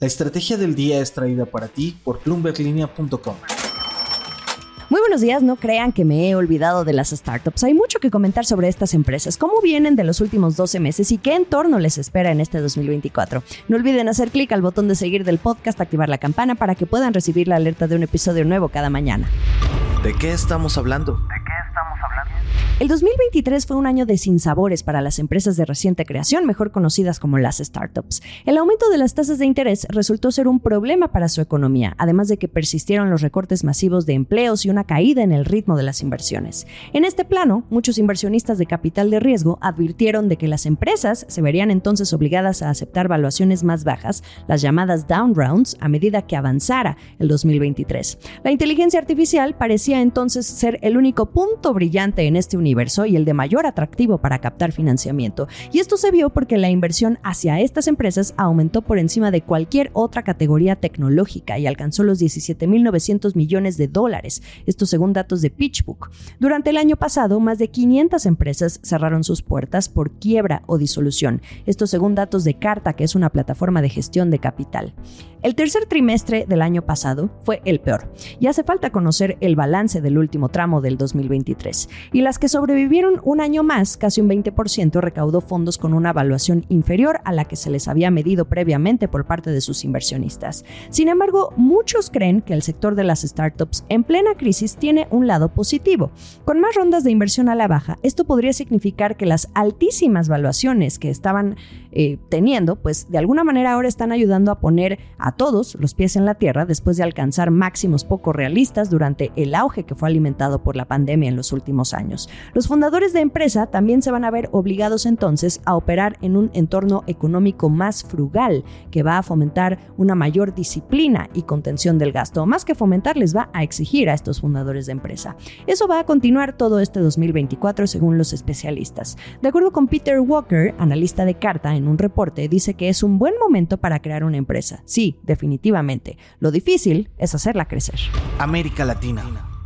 La estrategia del día es traída para ti por bloomberglinea.com. Muy buenos días, no crean que me he olvidado de las startups. Hay mucho que comentar sobre estas empresas, cómo vienen de los últimos 12 meses y qué entorno les espera en este 2024. No olviden hacer clic al botón de seguir del podcast, activar la campana para que puedan recibir la alerta de un episodio nuevo cada mañana. ¿De qué estamos hablando? El 2023 fue un año de sinsabores para las empresas de reciente creación, mejor conocidas como las startups. El aumento de las tasas de interés resultó ser un problema para su economía, además de que persistieron los recortes masivos de empleos y una caída en el ritmo de las inversiones. En este plano, muchos inversionistas de capital de riesgo advirtieron de que las empresas se verían entonces obligadas a aceptar valuaciones más bajas, las llamadas down rounds, a medida que avanzara el 2023. La inteligencia artificial parecía entonces ser el único punto brillante en este universo universo y el de mayor atractivo para captar financiamiento. Y esto se vio porque la inversión hacia estas empresas aumentó por encima de cualquier otra categoría tecnológica y alcanzó los 17.900 millones de dólares, esto según datos de PitchBook. Durante el año pasado, más de 500 empresas cerraron sus puertas por quiebra o disolución, esto según datos de Carta, que es una plataforma de gestión de capital. El tercer trimestre del año pasado fue el peor y hace falta conocer el balance del último tramo del 2023. Y las que sobrevivieron un año más, casi un 20%, recaudó fondos con una evaluación inferior a la que se les había medido previamente por parte de sus inversionistas. Sin embargo, muchos creen que el sector de las startups en plena crisis tiene un lado positivo. Con más rondas de inversión a la baja, esto podría significar que las altísimas valuaciones que estaban eh, teniendo, pues de alguna manera ahora están ayudando a poner a todos los pies en la tierra después de alcanzar máximos poco realistas durante el auge que fue alimentado por la pandemia en los últimos años. Los fundadores de empresa también se van a ver obligados entonces a operar en un entorno económico más frugal, que va a fomentar una mayor disciplina y contención del gasto. Más que fomentar, les va a exigir a estos fundadores de empresa. Eso va a continuar todo este 2024 según los especialistas. De acuerdo con Peter Walker, analista de Carta, en un reporte dice que es un buen momento para crear una empresa. Sí, definitivamente. Lo difícil es hacerla crecer. América Latina.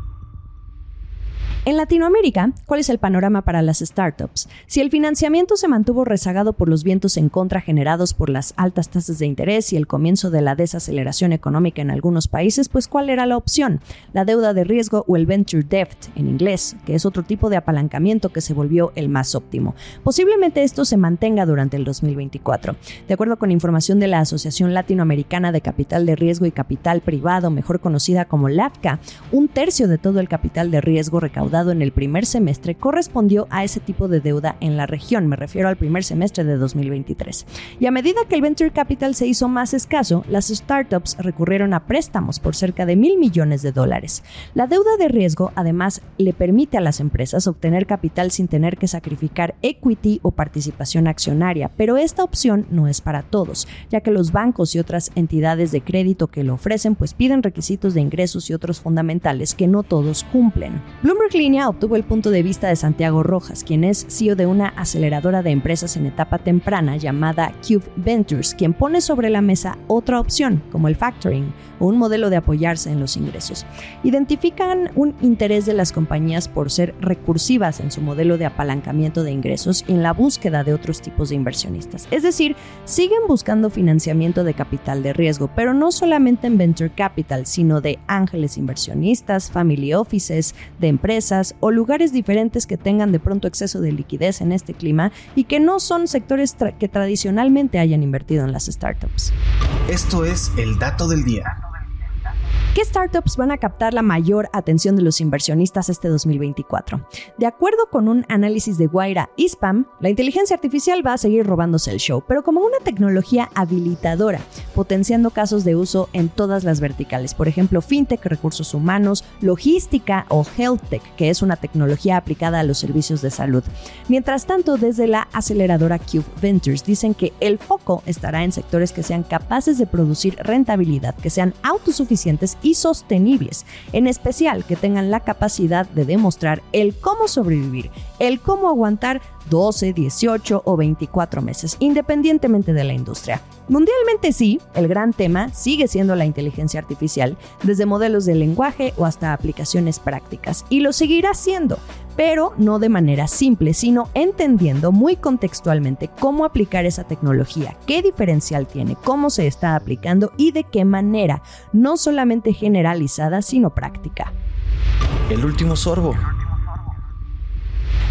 En Latinoamérica, ¿cuál es el panorama para las startups? Si el financiamiento se mantuvo rezagado por los vientos en contra generados por las altas tasas de interés y el comienzo de la desaceleración económica en algunos países, pues ¿cuál era la opción? La deuda de riesgo o el venture debt en inglés, que es otro tipo de apalancamiento que se volvió el más óptimo. Posiblemente esto se mantenga durante el 2024. De acuerdo con información de la Asociación Latinoamericana de Capital de Riesgo y Capital Privado, mejor conocida como LATCA, un tercio de todo el capital de riesgo recaudado dado en el primer semestre correspondió a ese tipo de deuda en la región, me refiero al primer semestre de 2023. Y a medida que el venture capital se hizo más escaso, las startups recurrieron a préstamos por cerca de mil millones de dólares. La deuda de riesgo además le permite a las empresas obtener capital sin tener que sacrificar equity o participación accionaria, pero esta opción no es para todos, ya que los bancos y otras entidades de crédito que lo ofrecen pues piden requisitos de ingresos y otros fundamentales que no todos cumplen. Bloomberg obtuvo el punto de vista de Santiago Rojas, quien es CEO de una aceleradora de empresas en etapa temprana llamada Cube Ventures, quien pone sobre la mesa otra opción, como el factoring o un modelo de apoyarse en los ingresos. Identifican un interés de las compañías por ser recursivas en su modelo de apalancamiento de ingresos y en la búsqueda de otros tipos de inversionistas. Es decir, siguen buscando financiamiento de capital de riesgo, pero no solamente en venture capital, sino de ángeles inversionistas, family offices, de empresas, o lugares diferentes que tengan de pronto exceso de liquidez en este clima y que no son sectores que tradicionalmente hayan invertido en las startups. Esto es el dato del día. ¿Qué startups van a captar la mayor atención de los inversionistas este 2024? De acuerdo con un análisis de Guaira Spam, la inteligencia artificial va a seguir robándose el show, pero como una tecnología habilitadora, potenciando casos de uso en todas las verticales, por ejemplo, fintech, recursos humanos, logística o health tech, que es una tecnología aplicada a los servicios de salud. Mientras tanto, desde la aceleradora Cube Ventures dicen que el foco estará en sectores que sean capaces de producir rentabilidad, que sean autosuficientes y sostenibles, en especial que tengan la capacidad de demostrar el cómo sobrevivir, el cómo aguantar 12, 18 o 24 meses, independientemente de la industria. Mundialmente sí, el gran tema sigue siendo la inteligencia artificial, desde modelos de lenguaje o hasta aplicaciones prácticas, y lo seguirá siendo, pero no de manera simple, sino entendiendo muy contextualmente cómo aplicar esa tecnología, qué diferencial tiene, cómo se está aplicando y de qué manera, no solamente generalizada, sino práctica. El último sorbo.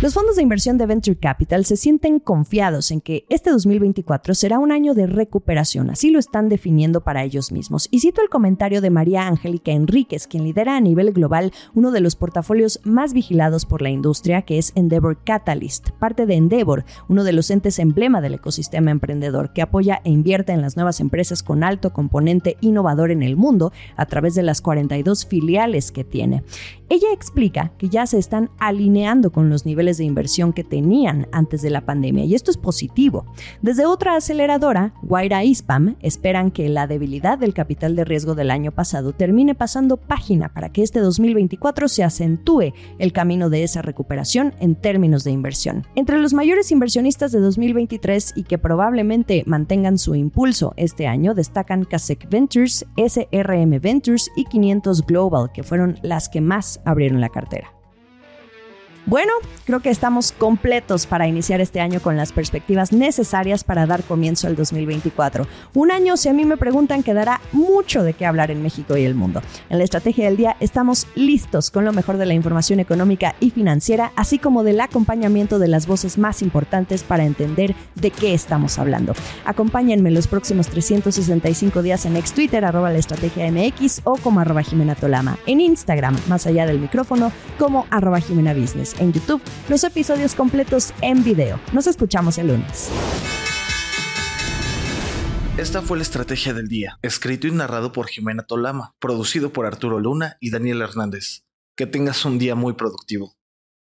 Los fondos de inversión de Venture Capital se sienten confiados en que este 2024 será un año de recuperación, así lo están definiendo para ellos mismos. Y cito el comentario de María Angélica Enríquez, quien lidera a nivel global uno de los portafolios más vigilados por la industria, que es Endeavor Catalyst, parte de Endeavor, uno de los entes emblema del ecosistema emprendedor, que apoya e invierte en las nuevas empresas con alto componente innovador en el mundo a través de las 42 filiales que tiene. Ella explica que ya se están alineando con los niveles de inversión que tenían antes de la pandemia y esto es positivo. Desde otra aceleradora, Guaira Ispam, esperan que la debilidad del capital de riesgo del año pasado termine pasando página para que este 2024 se acentúe el camino de esa recuperación en términos de inversión. Entre los mayores inversionistas de 2023 y que probablemente mantengan su impulso este año destacan Kasek Ventures, SRM Ventures y 500 Global, que fueron las que más abrieron la cartera. Bueno, creo que estamos completos para iniciar este año con las perspectivas necesarias para dar comienzo al 2024. Un año, si a mí me preguntan, que dará mucho de qué hablar en México y el mundo. En la estrategia del día estamos listos con lo mejor de la información económica y financiera, así como del acompañamiento de las voces más importantes para entender de qué estamos hablando. Acompáñenme los próximos 365 días en ex Twitter, arroba la estrategia MX o como arroba Jimena Tolama. En Instagram, más allá del micrófono, como arroba Jimena Business en YouTube, los episodios completos en video. Nos escuchamos el lunes. Esta fue la estrategia del día, escrito y narrado por Jimena Tolama, producido por Arturo Luna y Daniel Hernández. Que tengas un día muy productivo.